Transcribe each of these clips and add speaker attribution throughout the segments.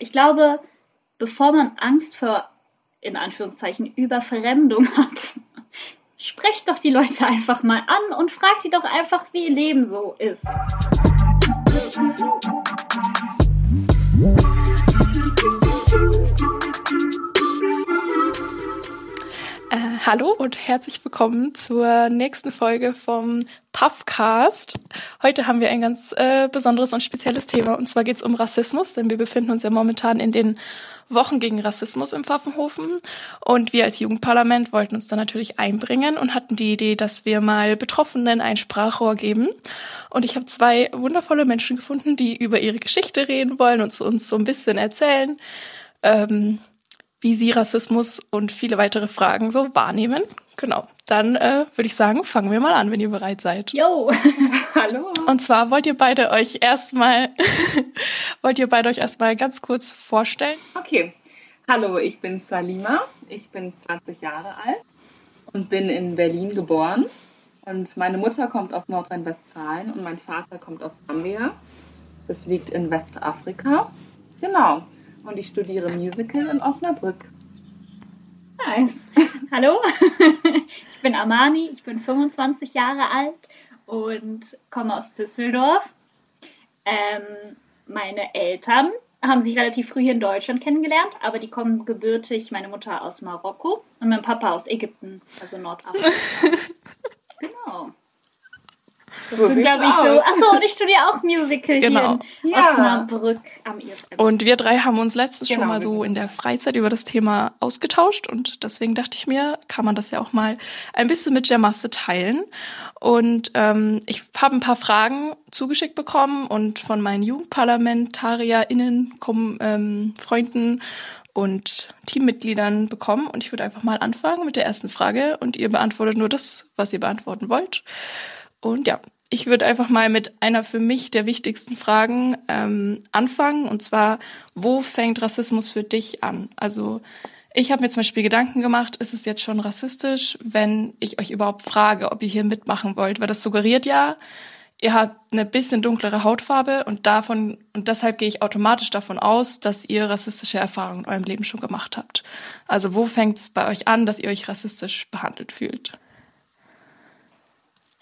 Speaker 1: Ich glaube, bevor man Angst vor, in Anführungszeichen, Überverfremdung hat, sprecht doch die Leute einfach mal an und fragt die doch einfach, wie ihr Leben so ist.
Speaker 2: Hallo und herzlich willkommen zur nächsten Folge vom Puffcast. Heute haben wir ein ganz äh, besonderes und spezielles Thema und zwar geht es um Rassismus, denn wir befinden uns ja momentan in den Wochen gegen Rassismus im Pfaffenhofen und wir als Jugendparlament wollten uns da natürlich einbringen und hatten die Idee, dass wir mal Betroffenen ein Sprachrohr geben. Und ich habe zwei wundervolle Menschen gefunden, die über ihre Geschichte reden wollen und uns so ein bisschen erzählen. Ähm, wie Sie Rassismus und viele weitere Fragen so wahrnehmen. Genau, dann äh, würde ich sagen, fangen wir mal an, wenn ihr bereit seid.
Speaker 1: Jo, hallo.
Speaker 2: Und zwar wollt ihr beide euch erstmal, wollt ihr beide euch erstmal ganz kurz vorstellen?
Speaker 3: Okay, hallo, ich bin Salima, ich bin 20 Jahre alt und bin in Berlin geboren. Und meine Mutter kommt aus Nordrhein-Westfalen und mein Vater kommt aus Gambia. Das liegt in Westafrika. Genau und ich studiere Musical in Osnabrück.
Speaker 1: Nice. Hallo, ich bin Amani, ich bin 25 Jahre alt und komme aus Düsseldorf. Ähm, meine Eltern haben sich relativ früh hier in Deutschland kennengelernt, aber die kommen gebürtig, meine Mutter aus Marokko und mein Papa aus Ägypten, also Nordafrika. genau. So glaube ich, so. Achso, und ich studiere auch Musical genau. hier in ja. Osnabrück am IFM.
Speaker 2: Und wir drei haben uns letztens genau. schon mal so in der Freizeit über das Thema ausgetauscht und deswegen dachte ich mir, kann man das ja auch mal ein bisschen mit der Masse teilen. Und ähm, ich habe ein paar Fragen zugeschickt bekommen und von meinen JugendparlamentarierInnen, ähm, Freunden und Teammitgliedern bekommen. Und ich würde einfach mal anfangen mit der ersten Frage und ihr beantwortet nur das, was ihr beantworten wollt. Und ja, ich würde einfach mal mit einer für mich der wichtigsten Fragen ähm, anfangen. Und zwar, wo fängt Rassismus für dich an? Also ich habe mir zum Beispiel Gedanken gemacht, ist es jetzt schon rassistisch, wenn ich euch überhaupt frage, ob ihr hier mitmachen wollt? Weil das suggeriert ja, ihr habt eine bisschen dunklere Hautfarbe und davon und deshalb gehe ich automatisch davon aus, dass ihr rassistische Erfahrungen in eurem Leben schon gemacht habt. Also wo fängt es bei euch an, dass ihr euch rassistisch behandelt fühlt?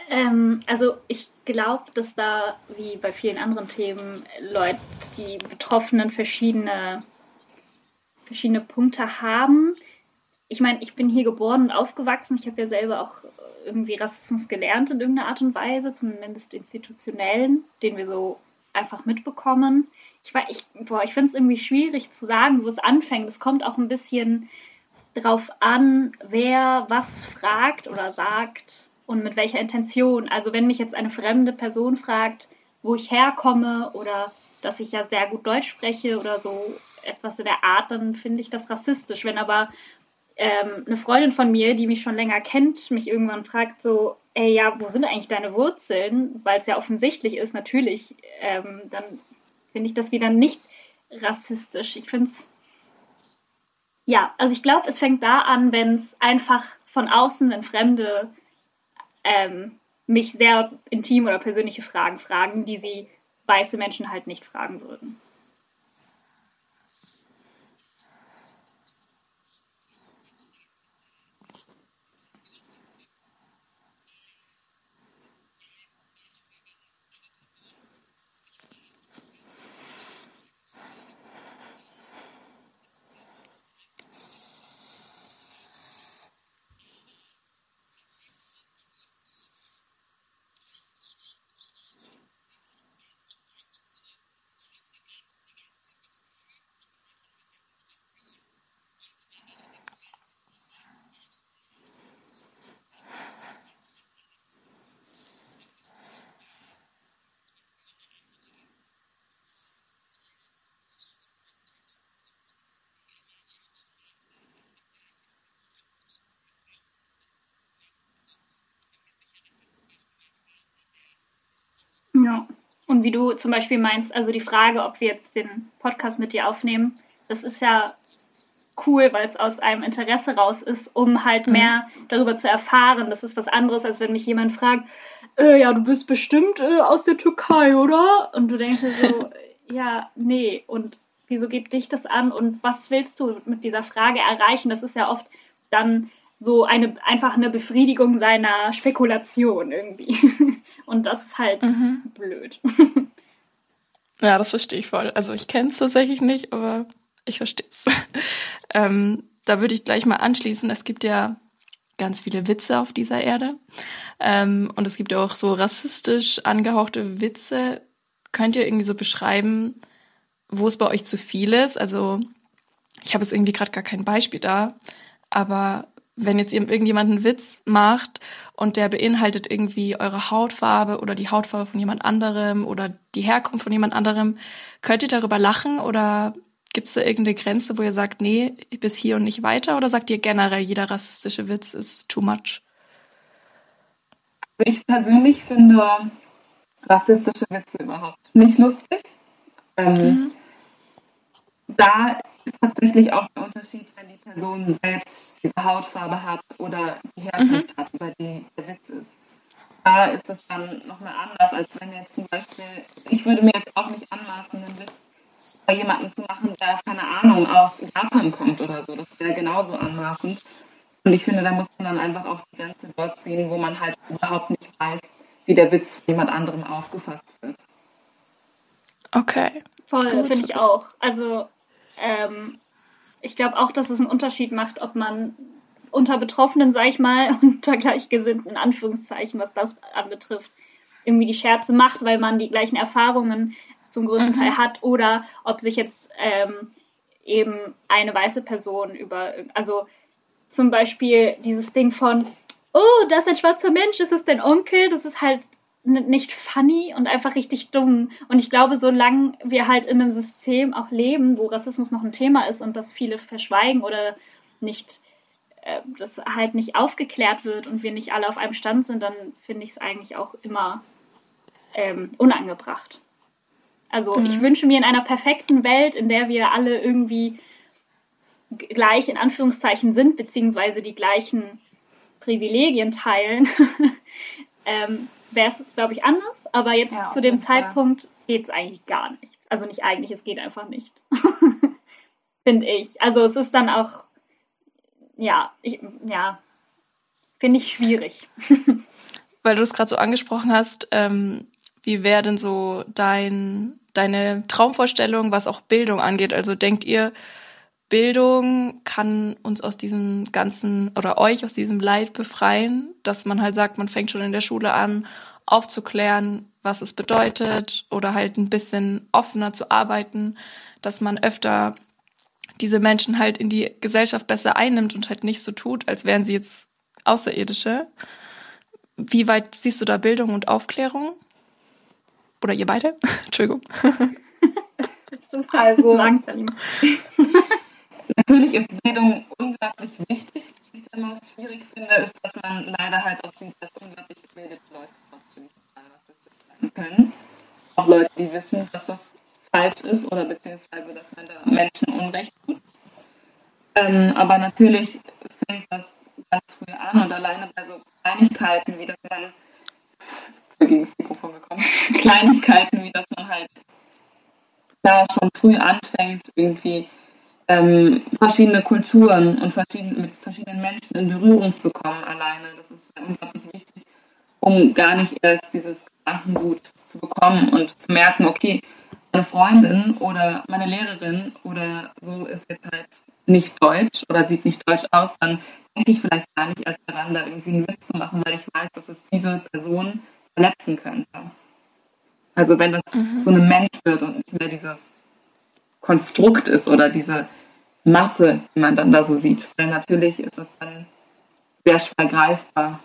Speaker 1: Ähm, also ich glaube, dass da, wie bei vielen anderen Themen, Leute, die Betroffenen verschiedene, verschiedene Punkte haben. Ich meine, ich bin hier geboren und aufgewachsen. Ich habe ja selber auch irgendwie Rassismus gelernt in irgendeiner Art und Weise, zumindest institutionellen, den wir so einfach mitbekommen. Ich, ich, ich finde es irgendwie schwierig zu sagen, wo es anfängt. Es kommt auch ein bisschen drauf an, wer was fragt oder sagt und mit welcher Intention. Also wenn mich jetzt eine fremde Person fragt, wo ich herkomme oder dass ich ja sehr gut Deutsch spreche oder so etwas in der Art, dann finde ich das rassistisch. Wenn aber ähm, eine Freundin von mir, die mich schon länger kennt, mich irgendwann fragt so, ey, ja, wo sind eigentlich deine Wurzeln? Weil es ja offensichtlich ist, natürlich, ähm, dann finde ich das wieder nicht rassistisch. Ich finde es, ja, also ich glaube, es fängt da an, wenn es einfach von außen, wenn Fremde ähm, mich sehr intim oder persönliche Fragen fragen, die sie weiße Menschen halt nicht fragen würden. Ja. Und wie du zum Beispiel meinst, also die Frage, ob wir jetzt den Podcast mit dir aufnehmen, das ist ja cool, weil es aus einem Interesse raus ist, um halt mhm. mehr darüber zu erfahren. Das ist was anderes, als wenn mich jemand fragt, äh, ja, du bist bestimmt äh, aus der Türkei, oder? Und du denkst dir so, ja, nee. Und wieso geht dich das an und was willst du mit dieser Frage erreichen? Das ist ja oft dann so eine einfach eine Befriedigung seiner Spekulation irgendwie. Und das ist halt mhm. blöd.
Speaker 2: Ja, das verstehe ich voll. Also ich kenne es tatsächlich nicht, aber ich verstehe es. ähm, da würde ich gleich mal anschließen. Es gibt ja ganz viele Witze auf dieser Erde. Ähm, und es gibt ja auch so rassistisch angehauchte Witze. Könnt ihr irgendwie so beschreiben, wo es bei euch zu viel ist? Also ich habe jetzt irgendwie gerade gar kein Beispiel da, aber wenn jetzt irgendjemand einen Witz macht und der beinhaltet irgendwie eure Hautfarbe oder die Hautfarbe von jemand anderem oder die Herkunft von jemand anderem, könnt ihr darüber lachen oder gibt es da irgendeine Grenze, wo ihr sagt, nee, bis hier und nicht weiter oder sagt ihr generell, jeder rassistische Witz ist too much?
Speaker 3: Also ich persönlich finde rassistische Witze überhaupt nicht lustig. Ähm, mhm. Da ist tatsächlich auch der Unterschied, wenn die Person selbst diese Hautfarbe hat oder die Herkunft mhm. hat, über die der Witz ist. Da ist es dann nochmal anders, als wenn jetzt zum Beispiel, ich würde mir jetzt auch nicht anmaßen, einen Witz bei jemandem zu machen, der, keine Ahnung, aus Japan kommt oder so. Das wäre genauso anmaßend. Und ich finde, da muss man dann einfach auch die Grenze dort ziehen, wo man halt überhaupt nicht weiß, wie der Witz von jemand anderem aufgefasst wird.
Speaker 2: Okay.
Speaker 1: Voll, finde ich auch. Also ähm, ich glaube auch, dass es einen Unterschied macht, ob man unter Betroffenen, sag ich mal, unter Gleichgesinnten, Anführungszeichen, was das anbetrifft, irgendwie die Scherze macht, weil man die gleichen Erfahrungen zum größten mhm. Teil hat, oder ob sich jetzt ähm, eben eine weiße Person über, also zum Beispiel dieses Ding von, oh, das ist ein schwarzer Mensch, ist es dein Onkel? Das ist halt nicht funny und einfach richtig dumm. Und ich glaube, solange wir halt in einem System auch leben, wo Rassismus noch ein Thema ist und das viele verschweigen oder nicht, äh, das halt nicht aufgeklärt wird und wir nicht alle auf einem Stand sind, dann finde ich es eigentlich auch immer ähm, unangebracht. Also mhm. ich wünsche mir in einer perfekten Welt, in der wir alle irgendwie gleich in Anführungszeichen sind, beziehungsweise die gleichen Privilegien teilen, ähm, wäre es, glaube ich, anders. Aber jetzt ja, zu dem Zeitpunkt geht es eigentlich gar nicht. Also nicht eigentlich, es geht einfach nicht. finde ich. Also es ist dann auch, ja, ich, ja, finde ich schwierig.
Speaker 2: Weil du es gerade so angesprochen hast, ähm, wie wäre denn so dein, deine Traumvorstellung, was auch Bildung angeht? Also denkt ihr, Bildung kann uns aus diesem ganzen oder euch aus diesem Leid befreien, dass man halt sagt, man fängt schon in der Schule an, aufzuklären, was es bedeutet oder halt ein bisschen offener zu arbeiten, dass man öfter diese Menschen halt in die Gesellschaft besser einnimmt und halt nicht so tut, als wären sie jetzt Außerirdische. Wie weit siehst du da Bildung und Aufklärung? Oder ihr beide? Entschuldigung.
Speaker 3: also, Natürlich ist Bildung unglaublich wichtig. Was ich immer schwierig finde, ist, dass man leider halt auch sieht, dass unglaublich gebildete Leute trotzdem rassistisch können. Auch Leute, die wissen, dass das falsch ist oder beziehungsweise, dass man da Menschen Unrecht tut. Ähm, aber natürlich fängt das ganz früh an und alleine bei so Kleinigkeiten, wie dass man gegen das Mikrofon gekommen, Kleinigkeiten, wie dass man halt da schon früh anfängt, irgendwie ähm, verschiedene Kulturen und verschieden, mit verschiedenen Menschen in Berührung zu kommen alleine. Das ist unglaublich wichtig, um gar nicht erst dieses Gedankengut zu bekommen und zu merken, okay, meine Freundin oder meine Lehrerin oder so ist jetzt halt nicht deutsch oder sieht nicht deutsch aus, dann denke ich vielleicht gar nicht erst daran, da irgendwie einen Witz zu machen, weil ich weiß, dass es diese Person verletzen könnte. Also wenn das mhm. so ein Mensch wird und nicht mehr dieses Konstrukt ist oder diese Masse, die man dann da so sieht. Weil natürlich ist es dann sehr schwer greifbar.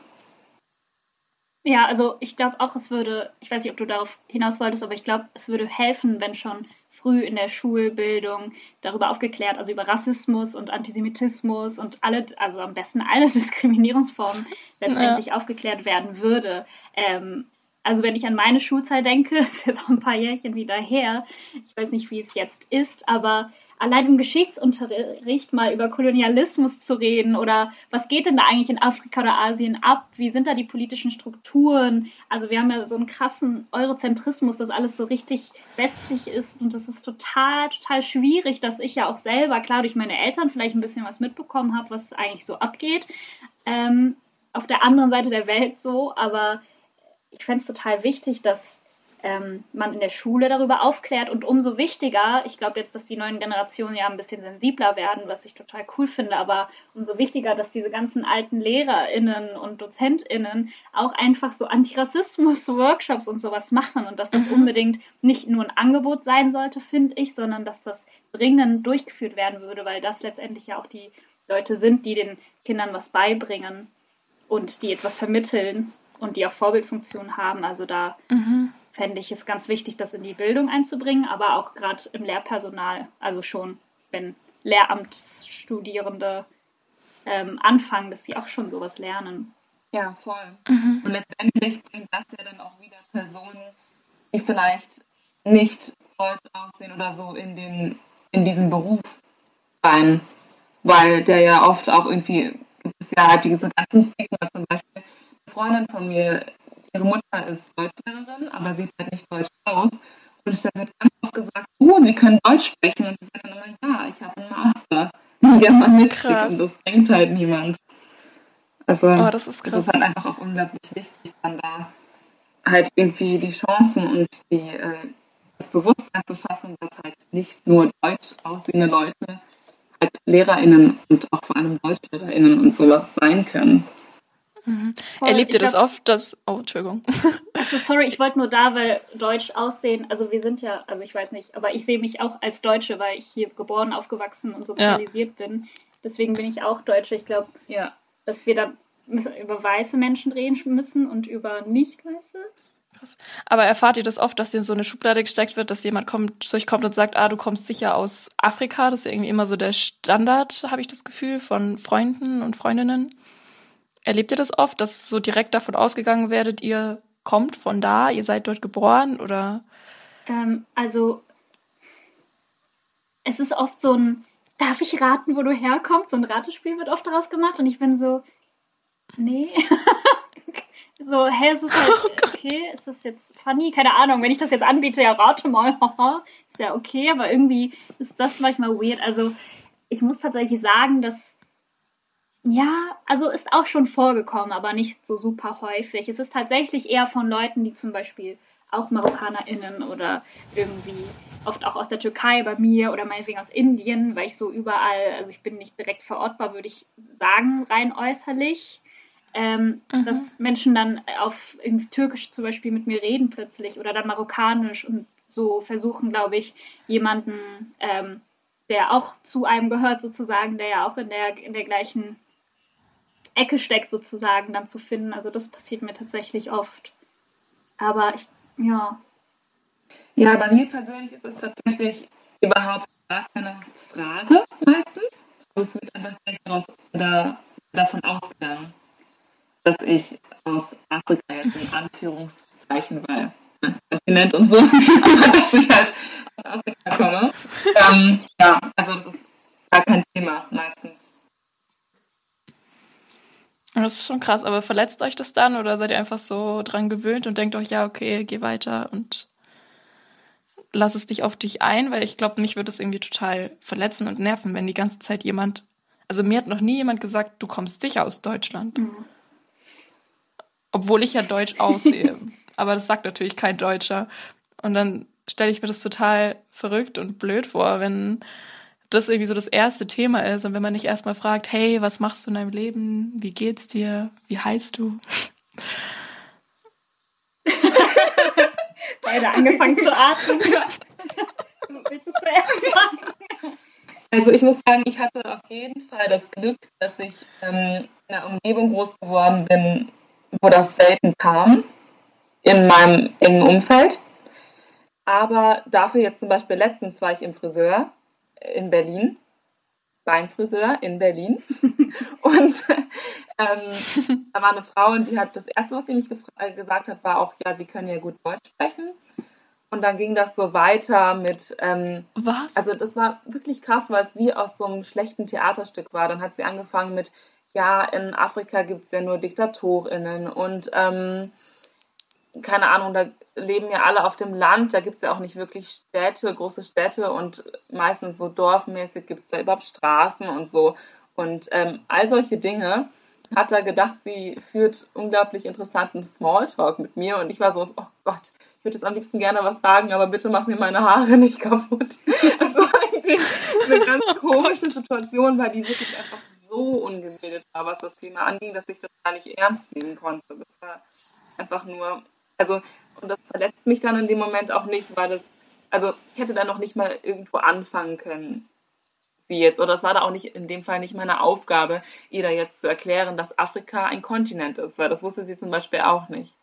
Speaker 1: Ja, also ich glaube auch, es würde, ich weiß nicht, ob du darauf hinaus wolltest, aber ich glaube, es würde helfen, wenn schon früh in der Schulbildung darüber aufgeklärt, also über Rassismus und Antisemitismus und alle, also am besten alle Diskriminierungsformen letztendlich ja. aufgeklärt werden würde. Ähm, also wenn ich an meine Schulzeit denke, ist jetzt auch ein paar Jährchen wieder her, ich weiß nicht, wie es jetzt ist, aber allein im Geschichtsunterricht mal über Kolonialismus zu reden oder was geht denn da eigentlich in Afrika oder Asien ab? Wie sind da die politischen Strukturen? Also wir haben ja so einen krassen Eurozentrismus, dass alles so richtig westlich ist und das ist total, total schwierig, dass ich ja auch selber, klar, durch meine Eltern vielleicht ein bisschen was mitbekommen habe, was eigentlich so abgeht. Ähm, auf der anderen Seite der Welt so, aber ich fände es total wichtig, dass ähm, man in der Schule darüber aufklärt und umso wichtiger, ich glaube jetzt, dass die neuen Generationen ja ein bisschen sensibler werden, was ich total cool finde, aber umso wichtiger, dass diese ganzen alten LehrerInnen und DozentInnen auch einfach so Antirassismus-Workshops und sowas machen und dass das mhm. unbedingt nicht nur ein Angebot sein sollte, finde ich, sondern dass das dringend durchgeführt werden würde, weil das letztendlich ja auch die Leute sind, die den Kindern was beibringen und die etwas vermitteln und die auch Vorbildfunktionen haben. Also da mhm fände ich es ganz wichtig, das in die Bildung einzubringen, aber auch gerade im Lehrpersonal, also schon, wenn Lehramtsstudierende ähm, anfangen, dass sie auch schon sowas lernen.
Speaker 3: Ja, voll. Mhm. Und letztendlich bringt das ja dann auch wieder Personen, die vielleicht nicht deutsch aussehen oder so in, den, in diesen Beruf rein. Weil der ja oft auch irgendwie, gibt es ja halt diese ganzen Stigma, zum Beispiel Freundin von mir ihre Mutter ist Deutschlehrerin, aber sieht halt nicht deutsch aus. Und da wird ganz oft gesagt, oh, sie können Deutsch sprechen. Und sie sagt dann immer, ja, ich habe einen Master in Germanistik krass. und das bringt halt niemand. Also oh, das ist krass. Das ist halt einfach auch unglaublich wichtig, dann da halt irgendwie die Chancen und die, äh, das Bewusstsein zu schaffen, dass halt nicht nur deutsch aussehende Leute halt LehrerInnen und auch vor allem DeutschlehrerInnen und sowas sein können.
Speaker 2: Mhm. Erlebt ihr das glaub, oft, dass. Oh, Entschuldigung.
Speaker 1: Also, sorry, ich wollte nur da, weil Deutsch aussehen, also wir sind ja, also ich weiß nicht, aber ich sehe mich auch als Deutsche, weil ich hier geboren, aufgewachsen und sozialisiert ja. bin. Deswegen bin ich auch Deutsche. Ich glaube, ja, dass wir da müssen über weiße Menschen reden müssen und über nicht-weiße.
Speaker 2: Krass. Aber erfahrt ihr das oft, dass ihr in so eine Schublade gesteckt wird, dass jemand kommt, zu euch kommt und sagt, ah, du kommst sicher aus Afrika? Das ist irgendwie immer so der Standard, habe ich das Gefühl, von Freunden und Freundinnen. Erlebt ihr das oft, dass so direkt davon ausgegangen werdet, ihr kommt von da, ihr seid dort geboren oder?
Speaker 1: Ähm, also es ist oft so ein, darf ich raten, wo du herkommst? So ein Ratespiel wird oft daraus gemacht und ich bin so, nee. so, hä, ist es halt, oh okay, ist das jetzt funny? Keine Ahnung, wenn ich das jetzt anbiete, ja, rate mal, ist ja okay, aber irgendwie ist das manchmal weird. Also ich muss tatsächlich sagen, dass ja, also ist auch schon vorgekommen, aber nicht so super häufig. Es ist tatsächlich eher von Leuten, die zum Beispiel auch MarokkanerInnen oder irgendwie oft auch aus der Türkei bei mir oder meinetwegen aus Indien, weil ich so überall, also ich bin nicht direkt verortbar, würde ich sagen, rein äußerlich. Ähm, mhm. Dass Menschen dann auf irgendwie Türkisch zum Beispiel mit mir reden plötzlich oder dann Marokkanisch und so versuchen, glaube ich, jemanden, ähm, der auch zu einem gehört, sozusagen, der ja auch in der, in der gleichen Ecke steckt, sozusagen, dann zu finden. Also das passiert mir tatsächlich oft. Aber ich, ja.
Speaker 3: Ja, bei mir persönlich ist es tatsächlich überhaupt gar keine Frage meistens. Also es wird einfach daraus, da, davon ausgegangen, dass ich aus Afrika jetzt in Anführungszeichen, weil ne, Kontinent und so, dass ich halt aus Afrika komme. Ähm, ja, also das ist gar kein Thema meistens.
Speaker 2: Das ist schon krass, aber verletzt euch das dann oder seid ihr einfach so dran gewöhnt und denkt euch, ja, okay, geh weiter und lass es dich auf dich ein, weil ich glaube, mich würde es irgendwie total verletzen und nerven, wenn die ganze Zeit jemand, also mir hat noch nie jemand gesagt, du kommst sicher aus Deutschland. Mhm. Obwohl ich ja deutsch aussehe. aber das sagt natürlich kein Deutscher. Und dann stelle ich mir das total verrückt und blöd vor, wenn das irgendwie so das erste Thema ist und wenn man nicht erstmal fragt, hey, was machst du in deinem Leben? Wie geht's dir? Wie heißt du?
Speaker 1: Beide angefangen zu atmen. Willst du zuerst
Speaker 3: sagen? Also ich muss sagen, ich hatte auf jeden Fall das Glück, dass ich ähm, in einer Umgebung groß geworden bin, wo das selten kam, in meinem engen Umfeld. Aber dafür jetzt zum Beispiel letztens war ich im Friseur in Berlin, beim Friseur in Berlin. und ähm, da war eine Frau und die hat das Erste, was sie mich äh, gesagt hat, war auch, ja, sie können ja gut Deutsch sprechen. Und dann ging das so weiter mit. Ähm,
Speaker 2: Was?
Speaker 3: Also, das war wirklich krass, weil es wie aus so einem schlechten Theaterstück war. Dann hat sie angefangen mit: Ja, in Afrika gibt es ja nur DiktatorInnen und. Ähm, keine Ahnung, da leben ja alle auf dem Land, da gibt es ja auch nicht wirklich Städte, große Städte und meistens so dorfmäßig gibt es da überhaupt Straßen und so. Und ähm, all solche Dinge hat er gedacht, sie führt unglaublich interessanten Smalltalk mit mir und ich war so, oh Gott, ich würde jetzt am liebsten gerne was sagen, aber bitte mach mir meine Haare nicht kaputt. Das war eigentlich eine ganz komische Situation, weil die wirklich einfach so ungebildet war, was das Thema anging, dass ich das gar nicht ernst nehmen konnte. Das war einfach nur, also, und das verletzt mich dann in dem Moment auch nicht, weil es, also ich hätte dann noch nicht mal irgendwo anfangen können sie jetzt, oder es war da auch nicht in dem Fall nicht meine Aufgabe, ihr da jetzt zu erklären, dass Afrika ein Kontinent ist, weil das wusste sie zum Beispiel auch nicht.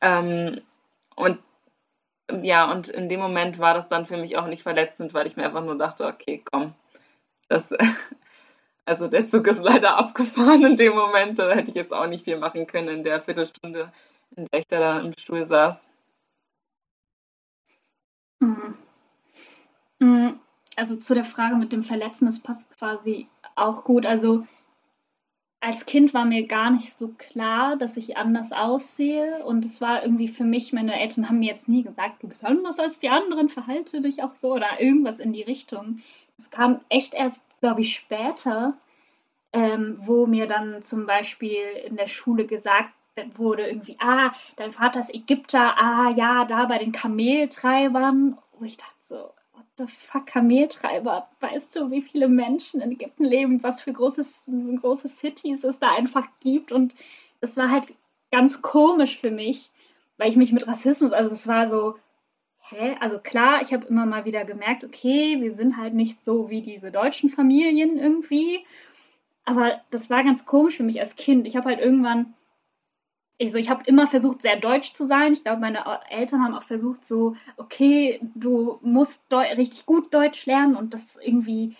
Speaker 3: Ähm, und ja, und in dem Moment war das dann für mich auch nicht verletzend, weil ich mir einfach nur dachte, okay, komm, das, also der Zug ist leider abgefahren in dem Moment, da hätte ich jetzt auch nicht viel machen können in der Viertelstunde, in der ich da im Stuhl saß.
Speaker 1: Mhm. Mhm also zu der Frage mit dem Verletzen, das passt quasi auch gut. Also als Kind war mir gar nicht so klar, dass ich anders aussehe. Und es war irgendwie für mich, meine Eltern haben mir jetzt nie gesagt, du bist anders als die anderen, verhalte dich auch so oder irgendwas in die Richtung. Es kam echt erst, glaube ich, später, ähm, wo mir dann zum Beispiel in der Schule gesagt wurde, irgendwie, ah, dein Vater ist Ägypter, ah ja, da bei den Kameltreibern. Wo ich dachte so, the fuck, Kameltreiber. Weißt du, wie viele Menschen in Ägypten leben, was für großes, große Cities es da einfach gibt? Und es war halt ganz komisch für mich, weil ich mich mit Rassismus, also es war so, hä? Also klar, ich habe immer mal wieder gemerkt, okay, wir sind halt nicht so wie diese deutschen Familien irgendwie. Aber das war ganz komisch für mich als Kind. Ich habe halt irgendwann also ich habe immer versucht, sehr deutsch zu sein. Ich glaube, meine Eltern haben auch versucht, so, okay, du musst richtig gut Deutsch lernen und das irgendwie,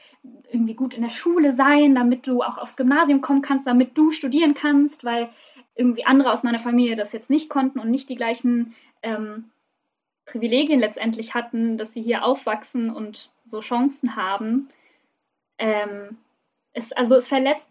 Speaker 1: irgendwie gut in der Schule sein, damit du auch aufs Gymnasium kommen kannst, damit du studieren kannst, weil irgendwie andere aus meiner Familie das jetzt nicht konnten und nicht die gleichen ähm, Privilegien letztendlich hatten, dass sie hier aufwachsen und so Chancen haben. Ähm, es, also es verletzt,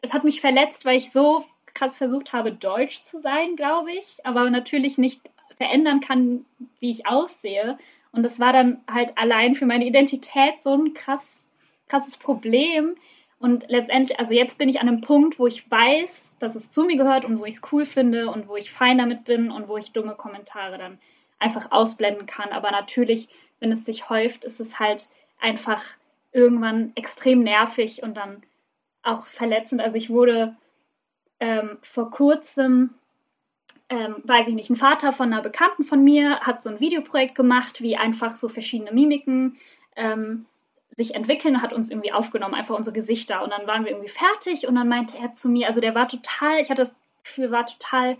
Speaker 1: es hat mich verletzt, weil ich so krass versucht habe, deutsch zu sein, glaube ich, aber natürlich nicht verändern kann, wie ich aussehe. Und das war dann halt allein für meine Identität so ein krass, krasses Problem. Und letztendlich, also jetzt bin ich an einem Punkt, wo ich weiß, dass es zu mir gehört und wo ich es cool finde und wo ich fein damit bin und wo ich dumme Kommentare dann einfach ausblenden kann. Aber natürlich, wenn es sich häuft, ist es halt einfach irgendwann extrem nervig und dann auch verletzend. Also ich wurde ähm, vor kurzem, ähm, weiß ich nicht, ein Vater von einer Bekannten von mir hat so ein Videoprojekt gemacht, wie einfach so verschiedene Mimiken ähm, sich entwickeln, hat uns irgendwie aufgenommen, einfach unsere Gesichter. Und dann waren wir irgendwie fertig und dann meinte er zu mir, also der war total, ich hatte das Gefühl, war total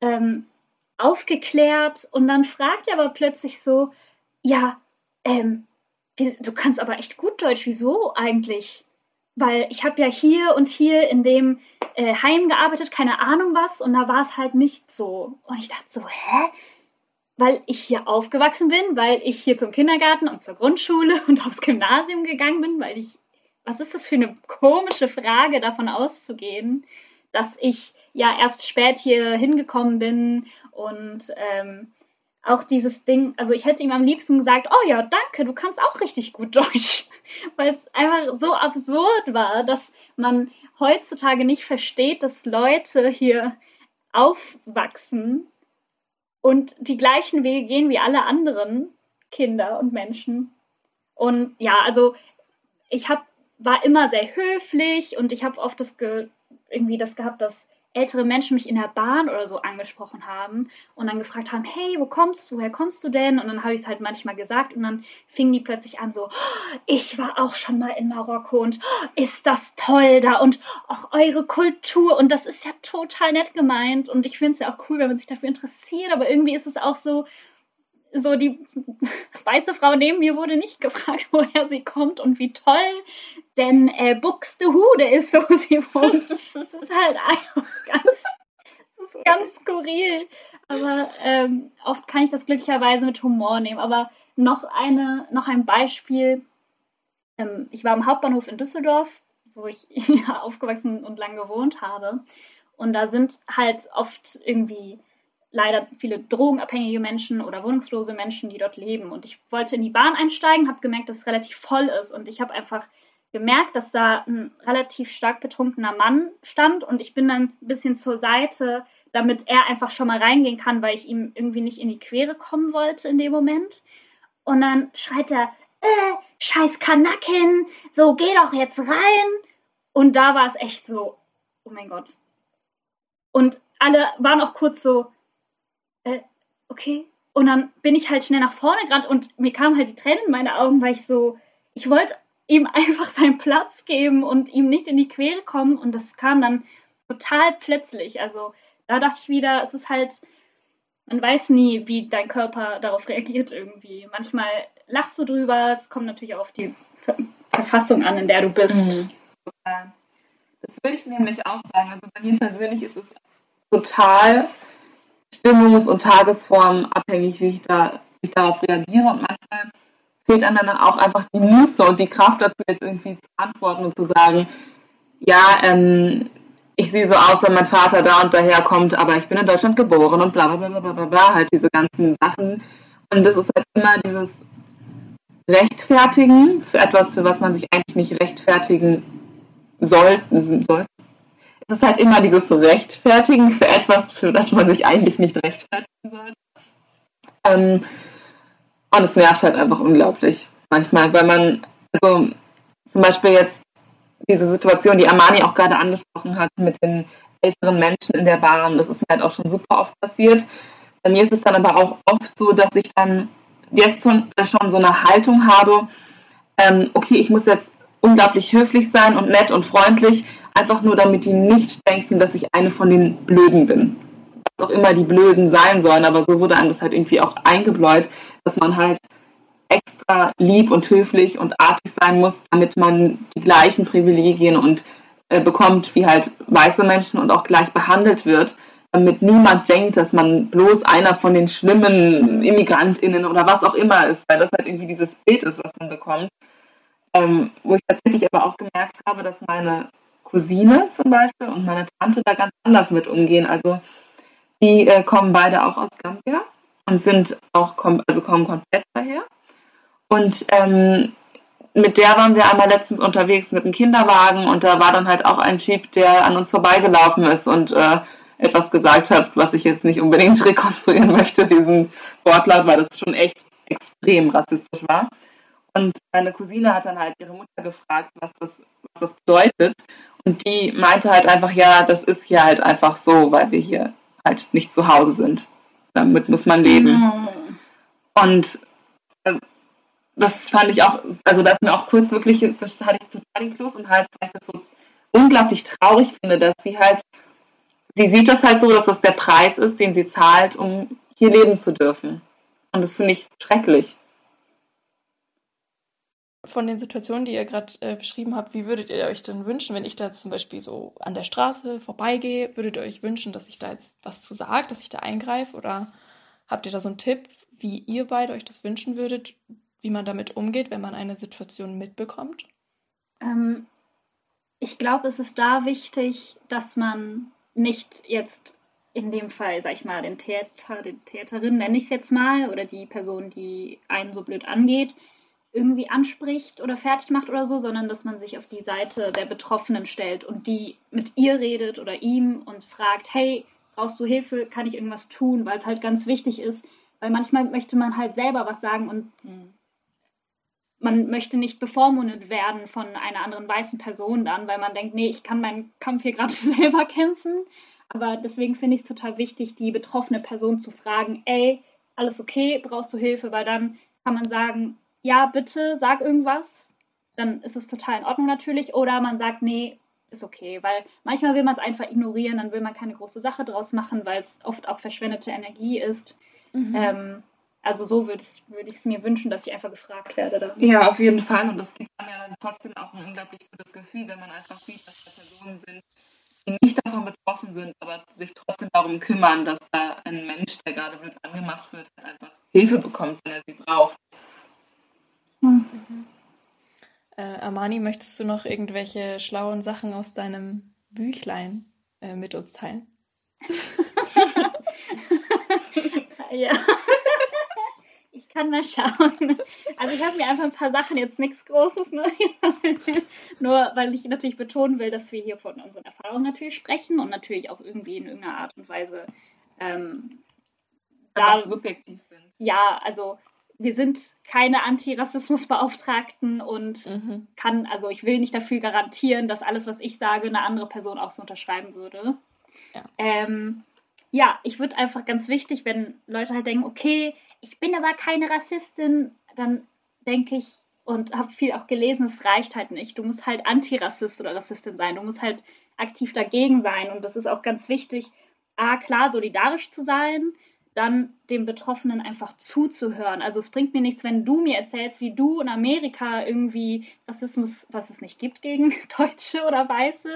Speaker 1: ähm, aufgeklärt und dann fragt er aber plötzlich so, ja, ähm, du kannst aber echt gut Deutsch, wieso eigentlich? Weil ich habe ja hier und hier in dem äh, Heim gearbeitet, keine Ahnung was, und da war es halt nicht so. Und ich dachte so, hä? Weil ich hier aufgewachsen bin, weil ich hier zum Kindergarten und zur Grundschule und aufs Gymnasium gegangen bin, weil ich, was ist das für eine komische Frage, davon auszugehen, dass ich ja erst spät hier hingekommen bin und ähm, auch dieses Ding, also ich hätte ihm am liebsten gesagt, oh ja, danke, du kannst auch richtig gut Deutsch, weil es einfach so absurd war, dass man heutzutage nicht versteht, dass Leute hier aufwachsen und die gleichen Wege gehen wie alle anderen Kinder und Menschen. Und ja, also ich hab, war immer sehr höflich und ich habe oft das ge irgendwie das gehabt, dass ältere Menschen mich in der Bahn oder so angesprochen haben und dann gefragt haben, hey, wo kommst du, woher kommst du denn? Und dann habe ich es halt manchmal gesagt und dann fingen die plötzlich an so, ich war auch schon mal in Marokko und oh, ist das toll da und auch eure Kultur und das ist ja total nett gemeint und ich finde es ja auch cool, wenn man sich dafür interessiert, aber irgendwie ist es auch so, so die weiße Frau neben mir wurde nicht gefragt, woher sie kommt und wie toll denn äh, Buxtehude ist, so sie wohnt. Das ist halt einfach ganz, ist ganz skurril. Aber ähm, oft kann ich das glücklicherweise mit Humor nehmen. Aber noch, eine, noch ein Beispiel. Ähm, ich war am Hauptbahnhof in Düsseldorf, wo ich ja, aufgewachsen und lang gewohnt habe. Und da sind halt oft irgendwie leider viele drogenabhängige Menschen oder wohnungslose Menschen, die dort leben. Und ich wollte in die Bahn einsteigen, habe gemerkt, dass es relativ voll ist. Und ich habe einfach gemerkt, dass da ein relativ stark betrunkener Mann stand. Und ich bin dann ein bisschen zur Seite, damit er einfach schon mal reingehen kann, weil ich ihm irgendwie nicht in die Quere kommen wollte in dem Moment. Und dann schreit er, äh, scheiß Kanacken, so geh doch jetzt rein. Und da war es echt so, oh mein Gott. Und alle waren auch kurz so, äh, okay. Und dann bin ich halt schnell nach vorne gerannt und mir kamen halt die Tränen in meine Augen, weil ich so, ich wollte ihm einfach seinen Platz geben und ihm nicht in die Quere kommen. Und das kam dann total plötzlich. Also da dachte ich wieder, es ist halt, man weiß nie, wie dein Körper darauf reagiert irgendwie. Manchmal lachst du drüber, es kommt natürlich auch auf die Verfassung an, in der du bist.
Speaker 3: Mhm. Das würde ich nämlich auch sagen. Also bei mir persönlich ist es total stimmungs- und Tagesform abhängig, wie ich, da, wie ich darauf reagiere. Und manchmal fehlt einem dann auch einfach die Muße und die Kraft dazu, jetzt irgendwie zu antworten und zu sagen, ja, ähm, ich sehe so aus, wenn mein Vater da und daher kommt, aber ich bin in Deutschland geboren und bla bla bla bla bla bla, halt diese ganzen Sachen. Und das ist halt immer dieses Rechtfertigen für etwas, für was man sich eigentlich nicht rechtfertigen soll. soll. Es ist halt immer dieses Rechtfertigen für etwas, für das man sich eigentlich nicht rechtfertigen sollte. Ähm, und es nervt halt einfach unglaublich manchmal, weil man, also zum Beispiel jetzt diese Situation, die Amani auch gerade angesprochen hat, mit den älteren Menschen in der Bahn, das ist mir halt auch schon super oft passiert. Bei mir ist es dann aber auch oft so, dass ich dann jetzt schon, schon so eine Haltung habe, ähm, okay, ich muss jetzt unglaublich höflich sein und nett und freundlich, einfach nur damit die nicht denken, dass ich eine von den Blöden bin auch immer die Blöden sein sollen, aber so wurde einem das halt irgendwie auch eingebläut, dass man halt extra lieb und höflich und artig sein muss, damit man die gleichen Privilegien und äh, bekommt wie halt weiße Menschen und auch gleich behandelt wird, damit niemand denkt, dass man bloß einer von den schlimmen ImmigrantInnen oder was auch immer ist, weil das halt irgendwie dieses Bild ist, was man bekommt. Ähm, wo ich tatsächlich aber auch gemerkt habe, dass meine Cousine zum Beispiel und meine Tante da ganz anders mit umgehen. Also die äh, kommen beide auch aus Gambia und sind auch, kom also kommen komplett daher. Und ähm, mit der waren wir einmal letztens unterwegs mit einem Kinderwagen und da war dann halt auch ein Jeep, der an uns vorbeigelaufen ist und äh, etwas gesagt hat, was ich jetzt nicht unbedingt rekonstruieren möchte, diesen Wortlaut, weil das schon echt extrem rassistisch war. Und meine Cousine hat dann halt ihre Mutter gefragt, was das, was das bedeutet. Und die meinte halt einfach, ja, das ist hier halt einfach so, weil wir hier halt nicht zu Hause sind. Damit muss man leben. Mhm. Und äh, das fand ich auch, also da ist mir auch kurz wirklich, das hatte ich total den Kloß im Hals, weil ich das so unglaublich traurig finde, dass sie halt, sie sieht das halt so, dass das der Preis ist, den sie zahlt, um hier leben zu dürfen. Und das finde ich schrecklich
Speaker 2: von den Situationen, die ihr gerade äh, beschrieben habt, wie würdet ihr euch denn wünschen, wenn ich da jetzt zum Beispiel so an der Straße vorbeigehe, würdet ihr euch wünschen, dass ich da jetzt was zu sage, dass ich da eingreife? Oder habt ihr da so einen Tipp, wie ihr beide euch das wünschen würdet, wie man damit umgeht, wenn man eine Situation mitbekommt?
Speaker 1: Ähm, ich glaube, es ist da wichtig, dass man nicht jetzt in dem Fall, sag ich mal, den Täter, den Täterin nenne ich es jetzt mal, oder die Person, die einen so blöd angeht, irgendwie anspricht oder fertig macht oder so, sondern dass man sich auf die Seite der Betroffenen stellt und die mit ihr redet oder ihm und fragt, hey, brauchst du Hilfe, kann ich irgendwas tun, weil es halt ganz wichtig ist, weil manchmal möchte man halt selber was sagen und hm, man möchte nicht bevormundet werden von einer anderen weißen Person dann, weil man denkt, nee, ich kann meinen Kampf hier gerade selber kämpfen. Aber deswegen finde ich es total wichtig, die betroffene Person zu fragen, ey, alles okay, brauchst du Hilfe, weil dann kann man sagen, ja, bitte sag irgendwas, dann ist es total in Ordnung natürlich. Oder man sagt, nee, ist okay, weil manchmal will man es einfach ignorieren, dann will man keine große Sache draus machen, weil es oft auch verschwendete Energie ist. Mhm. Ähm, also so würde würd ich es mir wünschen, dass ich einfach gefragt werde. Dann.
Speaker 3: Ja, auf jeden Fall. Und das gibt einem ja dann trotzdem auch ein unglaublich gutes Gefühl, wenn man einfach sieht, dass da Personen sind, die nicht davon betroffen sind, aber sich trotzdem darum kümmern, dass da ein Mensch, der gerade blöd angemacht wird, einfach Hilfe bekommt, wenn er sie braucht.
Speaker 2: Mhm. Äh, Amani, möchtest du noch irgendwelche schlauen Sachen aus deinem Büchlein äh, mit uns teilen?
Speaker 1: ja. Ich kann mal schauen. Also ich habe mir einfach ein paar Sachen, jetzt nichts Großes, ne? nur weil ich natürlich betonen will, dass wir hier von unseren Erfahrungen natürlich sprechen und natürlich auch irgendwie in irgendeiner Art und Weise ähm,
Speaker 3: da subjektiv sind.
Speaker 1: Ja, also wir sind keine Antirassismusbeauftragten und mhm. kann, also ich will nicht dafür garantieren, dass alles, was ich sage, eine andere Person auch so unterschreiben würde. Ja, ähm, ja ich würde einfach ganz wichtig, wenn Leute halt denken, okay, ich bin aber keine Rassistin, dann denke ich und habe viel auch gelesen, es reicht halt nicht. Du musst halt Antirassist oder Rassistin sein. Du musst halt aktiv dagegen sein. Und das ist auch ganz wichtig, A, klar, solidarisch zu sein, dann dem Betroffenen einfach zuzuhören. Also es bringt mir nichts, wenn du mir erzählst, wie du in Amerika irgendwie Rassismus, was es nicht gibt gegen Deutsche oder Weiße,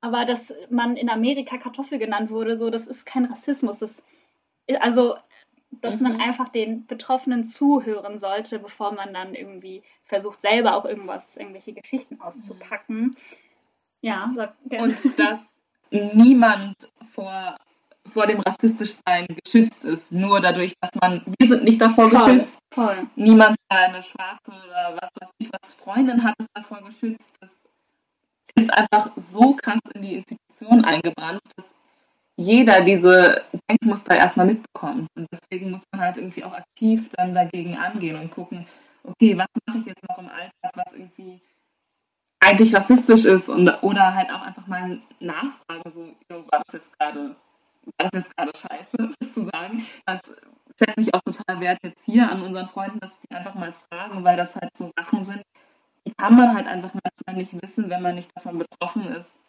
Speaker 1: aber dass man in Amerika Kartoffel genannt wurde, so das ist kein Rassismus. Das, also dass mhm. man einfach den Betroffenen zuhören sollte, bevor man dann irgendwie versucht, selber auch irgendwas, irgendwelche Geschichten auszupacken. Ja,
Speaker 3: sag gerne. Und dass niemand vor vor dem Rassistischsein geschützt ist. Nur dadurch, dass man, wir sind nicht davor voll, geschützt. Voll. Niemand, der eine schwarze oder was weiß ich was Freundin hat, ist davor geschützt. Das ist einfach so krass in die Institution eingebrannt, dass jeder diese Denkmuster erstmal mitbekommt. Und deswegen muss man halt irgendwie auch aktiv dann dagegen angehen und gucken, okay, was mache ich jetzt noch im Alltag, was irgendwie eigentlich rassistisch ist und oder halt auch einfach mal nachfragen, so, war das jetzt gerade das ist gerade scheiße, das zu sagen. Das schätze ich auch total wert jetzt hier an unseren Freunden, dass die einfach mal fragen, weil das halt so Sachen sind, die kann man halt einfach manchmal nicht wissen, wenn man nicht davon betroffen ist.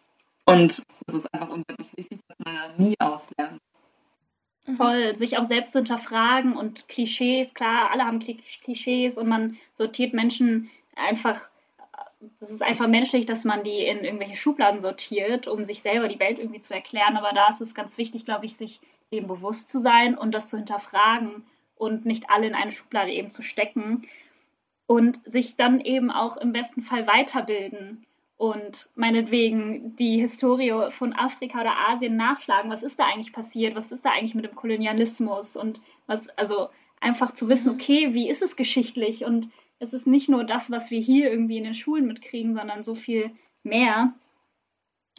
Speaker 3: Und es ist einfach unglaublich wichtig, dass man ja nie auslernt.
Speaker 1: Mhm. Voll, sich auch selbst zu hinterfragen und Klischees, klar, alle haben Klischees und man sortiert Menschen einfach das ist einfach menschlich, dass man die in irgendwelche Schubladen sortiert, um sich selber die Welt irgendwie zu erklären. Aber da ist es ganz wichtig, glaube ich, sich dem bewusst zu sein und das zu hinterfragen und nicht alle in eine Schublade eben zu stecken und sich dann eben auch im besten Fall weiterbilden und meinetwegen die Historie von Afrika oder Asien nachschlagen. Was ist da eigentlich passiert? Was ist da eigentlich mit dem Kolonialismus? Und was, also einfach zu wissen, mhm. okay, wie ist es geschichtlich und es ist nicht nur das, was wir hier irgendwie in den Schulen mitkriegen, sondern so viel mehr.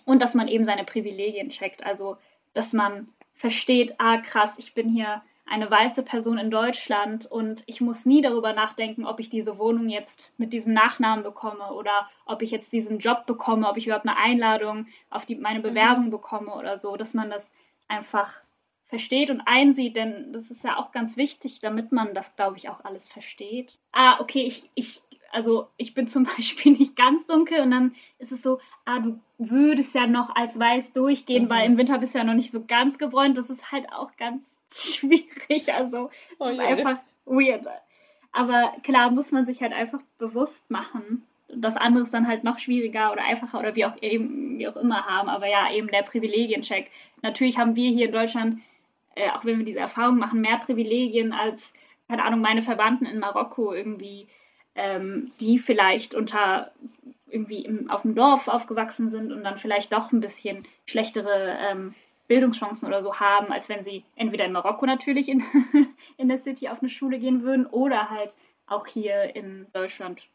Speaker 1: Und dass man eben seine Privilegien checkt. Also, dass man versteht, ah krass, ich bin hier eine weiße Person in Deutschland und ich muss nie darüber nachdenken, ob ich diese Wohnung jetzt mit diesem Nachnamen bekomme oder ob ich jetzt diesen Job bekomme, ob ich überhaupt eine Einladung auf die, meine Bewerbung mhm. bekomme oder so, dass man das einfach versteht und einsieht, denn das ist ja auch ganz wichtig, damit man das, glaube ich, auch alles versteht. Ah, okay, ich, ich, also ich bin zum Beispiel nicht ganz dunkel und dann ist es so, ah, du würdest ja noch als weiß durchgehen, mhm. weil im Winter bist du ja noch nicht so ganz gebräunt. Das ist halt auch ganz schwierig. Also oh, ist einfach weird. Aber klar muss man sich halt einfach bewusst machen. Das andere ist dann halt noch schwieriger oder einfacher oder wie auch eben, wie auch immer haben. Aber ja, eben der Privilegiencheck. Natürlich haben wir hier in Deutschland äh, auch wenn wir diese Erfahrung machen, mehr Privilegien als, keine Ahnung, meine Verwandten in Marokko irgendwie, ähm, die vielleicht unter irgendwie im, auf dem Dorf aufgewachsen sind und dann vielleicht doch ein bisschen schlechtere ähm, Bildungschancen oder so haben, als wenn sie entweder in Marokko natürlich in, in der City auf eine Schule gehen würden oder halt auch hier in Deutschland.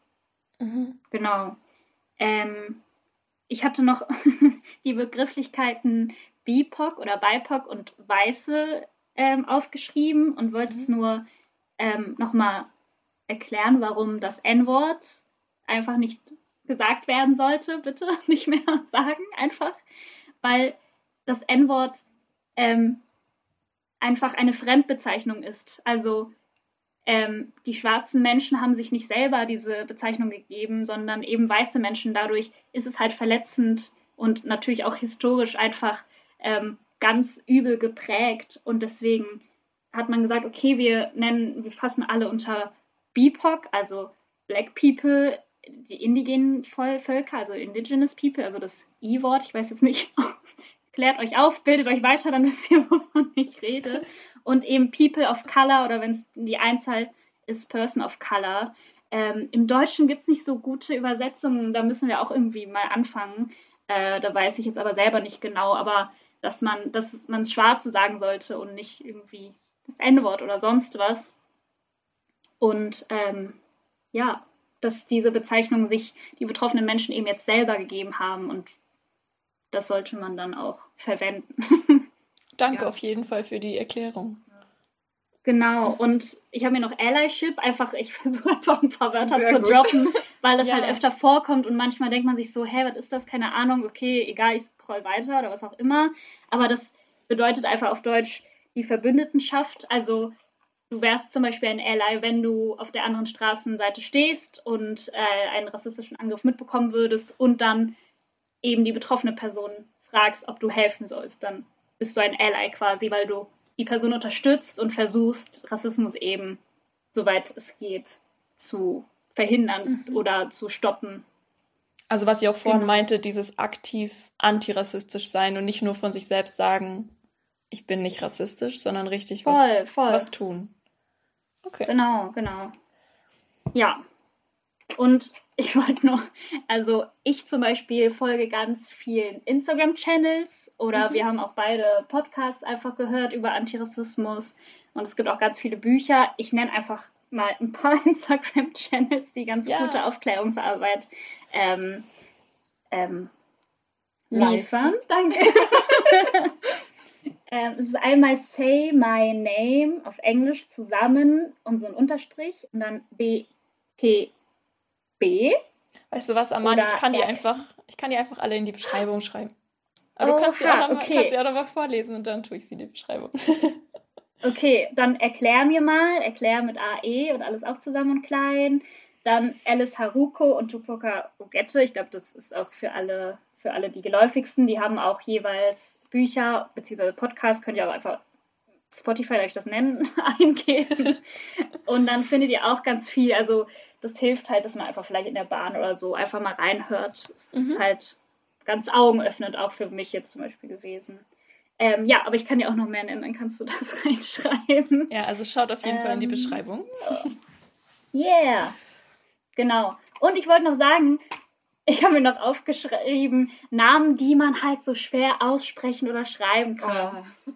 Speaker 1: Mhm. Genau. Ähm, ich hatte noch die Begrifflichkeiten BIPOC oder BIPOC und Weiße ähm, aufgeschrieben und wollte mhm. es nur ähm, nochmal erklären, warum das N-Wort einfach nicht gesagt werden sollte. Bitte nicht mehr sagen, einfach. Weil das N-Wort ähm, einfach eine Fremdbezeichnung ist. Also ähm, die schwarzen Menschen haben sich nicht selber diese Bezeichnung gegeben, sondern eben weiße Menschen. Dadurch ist es halt verletzend und natürlich auch historisch einfach ähm, ganz übel geprägt. Und deswegen hat man gesagt, okay, wir nennen, wir fassen alle unter BIPOC, also Black People die indigenen Völker, also Indigenous People, also das I-Wort, ich weiß jetzt nicht, klärt euch auf, bildet euch weiter, dann wisst ihr, wovon ich rede. Und eben People of Color oder wenn es die Einzahl ist, Person of Color. Ähm, Im Deutschen gibt es nicht so gute Übersetzungen, da müssen wir auch irgendwie mal anfangen. Äh, da weiß ich jetzt aber selber nicht genau, aber dass man, dass man Schwarze sagen sollte und nicht irgendwie das N-Wort oder sonst was. Und ähm, ja, dass diese Bezeichnungen sich die betroffenen Menschen eben jetzt selber gegeben haben und das sollte man dann auch verwenden.
Speaker 2: Danke ja. auf jeden Fall für die Erklärung.
Speaker 1: Genau, und ich habe mir noch Allyship, einfach, ich versuche einfach ein paar Wörter Sehr zu gut. droppen, weil das ja. halt öfter vorkommt und manchmal denkt man sich so, hä, was ist das? Keine Ahnung, okay, egal, ich scroll weiter oder was auch immer. Aber das bedeutet einfach auf Deutsch die Verbündetenschaft. Also du wärst zum Beispiel ein Ally, wenn du auf der anderen Straßenseite stehst und äh, einen rassistischen Angriff mitbekommen würdest und dann eben die betroffene Person fragst, ob du helfen sollst, dann bist du ein Ally quasi, weil du die Person unterstützt und versuchst, Rassismus eben, soweit es geht, zu verhindern mhm. oder zu stoppen.
Speaker 2: Also was ich auch vorhin genau. meinte, dieses aktiv antirassistisch sein und nicht nur von sich selbst sagen, ich bin nicht rassistisch, sondern richtig voll, was, voll. was tun.
Speaker 1: Okay. Genau, genau. Ja. Und ich wollte noch, also ich zum Beispiel folge ganz vielen Instagram-Channels oder mhm. wir haben auch beide Podcasts einfach gehört über Antirassismus und es gibt auch ganz viele Bücher. Ich nenne einfach mal ein paar Instagram-Channels, die ganz ja. gute Aufklärungsarbeit ähm, ähm, liefern. Danke. ähm, es ist einmal Say My Name auf Englisch zusammen und so ein Unterstrich und dann BTB.
Speaker 2: Weißt du was, Amanda, ich kann die einfach, ich kann die einfach alle in die Beschreibung schreiben. Aber oh, du kannst sie, auch noch mal, okay. kannst sie auch noch mal vorlesen und dann tue ich sie in die Beschreibung.
Speaker 1: okay, dann erklär mir mal, erklär mit AE und alles auch zusammen und klein. Dann Alice Haruko und Tupoka Ogette. Ich glaube, das ist auch für alle, für alle die geläufigsten. Die haben auch jeweils Bücher bzw. Podcasts, könnt ihr auch einfach Spotify, darf ich das nennen, eingeben. Und dann findet ihr auch ganz viel. Also das hilft halt, dass man einfach vielleicht in der Bahn oder so einfach mal reinhört. Es mhm. ist halt ganz augenöffnend auch für mich jetzt zum Beispiel gewesen. Ähm, ja, aber ich kann dir auch noch mehr nennen, dann kannst du das reinschreiben.
Speaker 2: Ja, also schaut auf jeden ähm, Fall in die ähm, Beschreibung.
Speaker 1: Yeah, genau. Und ich wollte noch sagen, ich habe mir noch aufgeschrieben, Namen, die man halt so schwer aussprechen oder schreiben kann. Oh.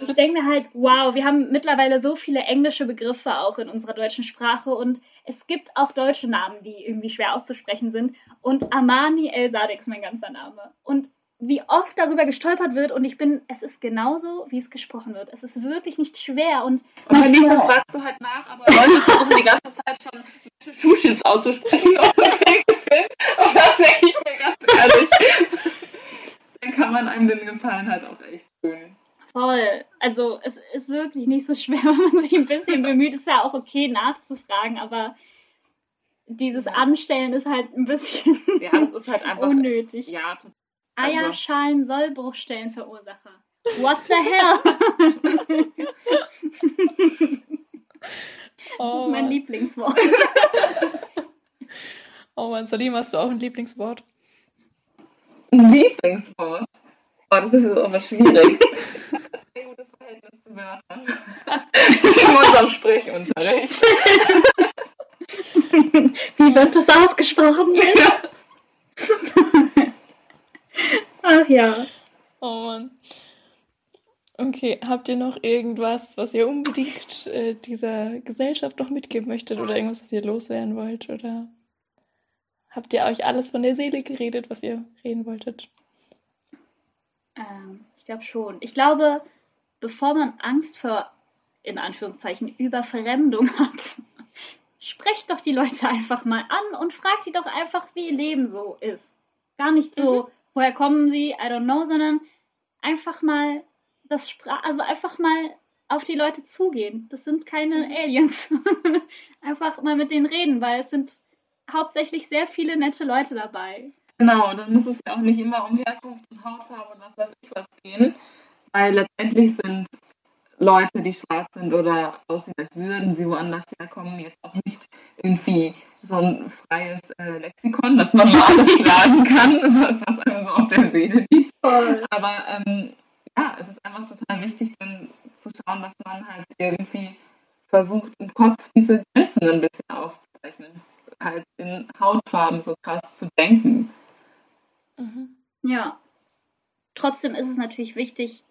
Speaker 1: Ich denke mir halt, wow, wir haben mittlerweile so viele englische Begriffe auch in unserer deutschen Sprache und es gibt auch deutsche Namen, die irgendwie schwer auszusprechen sind. Und Amani El Sadek ist mein ganzer Name. Und wie oft darüber gestolpert wird und ich bin, es ist genauso, wie es gesprochen wird. Es ist wirklich nicht schwer und.
Speaker 3: Und dann fragst du halt nach, aber Leute versuchen die ganze Zeit schon Schuschins auszusprechen Und das denke ich mir ganz ehrlich. dann kann man Gefallen halt auch echt tun.
Speaker 1: Voll. Also es ist wirklich nicht so schwer, wenn man sich ein bisschen bemüht. Ist ja auch okay nachzufragen, aber dieses Anstellen ist halt ein bisschen
Speaker 3: ja, das ist halt einfach,
Speaker 1: unnötig.
Speaker 3: Ja, total
Speaker 1: Eierschalen Sollbruchstellenverursacher. What the hell? oh, das ist mein Lieblingswort.
Speaker 2: oh Mann, Salim, hast du auch ein Lieblingswort?
Speaker 3: Ein Lieblingswort? Oh, das ist aber schwierig. Ein gutes Verhältnis zu Wörtern. In unserem Sprechunterricht.
Speaker 1: Wie wird das ausgesprochen? Ja. Ach ja.
Speaker 2: Oh Mann. Okay, habt ihr noch irgendwas, was ihr unbedingt äh, dieser Gesellschaft noch mitgeben möchtet oder irgendwas, was ihr loswerden wollt? Oder habt ihr euch alles von der Seele geredet, was ihr reden wolltet?
Speaker 1: Ähm, ich glaube schon. Ich glaube, bevor man Angst vor, in Anführungszeichen, Überfremdung hat, sprecht doch die Leute einfach mal an und fragt die doch einfach, wie ihr Leben so ist. Gar nicht so, mhm woher kommen sie, I don't know, sondern einfach mal das Spra also einfach mal auf die Leute zugehen. Das sind keine mhm. Aliens. einfach mal mit denen reden, weil es sind hauptsächlich sehr viele nette Leute dabei.
Speaker 3: Genau, dann muss es ja auch nicht immer um Herkunft und Hautfarbe und was weiß ich was gehen, weil letztendlich sind Leute, die schwarz sind oder aussehen, als würden sie woanders herkommen, jetzt auch nicht irgendwie so ein freies äh, Lexikon, dass man mal alles tragen kann, was, was einem so auf der Seele liegt. Aber ähm, ja, es ist einfach total wichtig, dann zu schauen, dass man halt irgendwie versucht, im Kopf diese Grenzen ein bisschen aufzubrechen. Halt in Hautfarben so krass zu denken.
Speaker 1: Mhm. Ja. Trotzdem ist es natürlich wichtig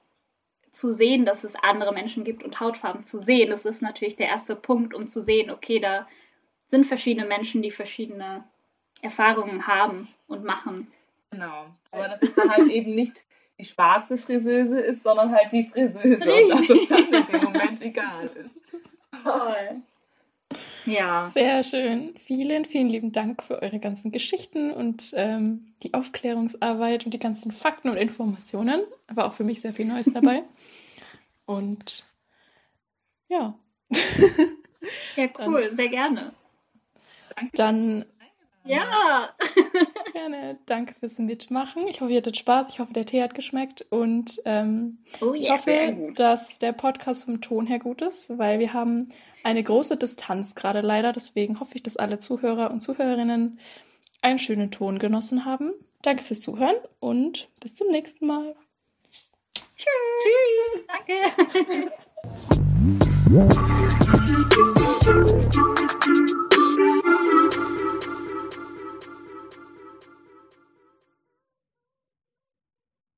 Speaker 1: zu sehen, dass es andere Menschen gibt und Hautfarben zu sehen. Das ist natürlich der erste Punkt, um zu sehen, okay, da sind verschiedene Menschen, die verschiedene Erfahrungen haben und machen.
Speaker 3: Genau. Aber das ist dann halt eben nicht die schwarze Friseuse ist, sondern halt die Friseuse. Und dass es dann in dem Moment egal ist. Toll.
Speaker 2: Ja. Sehr schön. Vielen, vielen lieben Dank für eure ganzen Geschichten und ähm, die Aufklärungsarbeit und die ganzen Fakten und Informationen. Aber auch für mich sehr viel Neues dabei. und ja.
Speaker 1: ja, cool, Dann, sehr gerne.
Speaker 2: Dann
Speaker 1: ja.
Speaker 2: Gerne. Danke fürs Mitmachen. Ich hoffe, ihr hattet Spaß. Ich hoffe, der Tee hat geschmeckt. Und ähm, oh, yeah, ich hoffe, dass der Podcast vom Ton her gut ist, weil wir haben eine große Distanz gerade leider. Deswegen hoffe ich, dass alle Zuhörer und Zuhörerinnen einen schönen Ton genossen haben. Danke fürs Zuhören und bis zum nächsten Mal.
Speaker 1: Tschüss. Tschüss. Danke.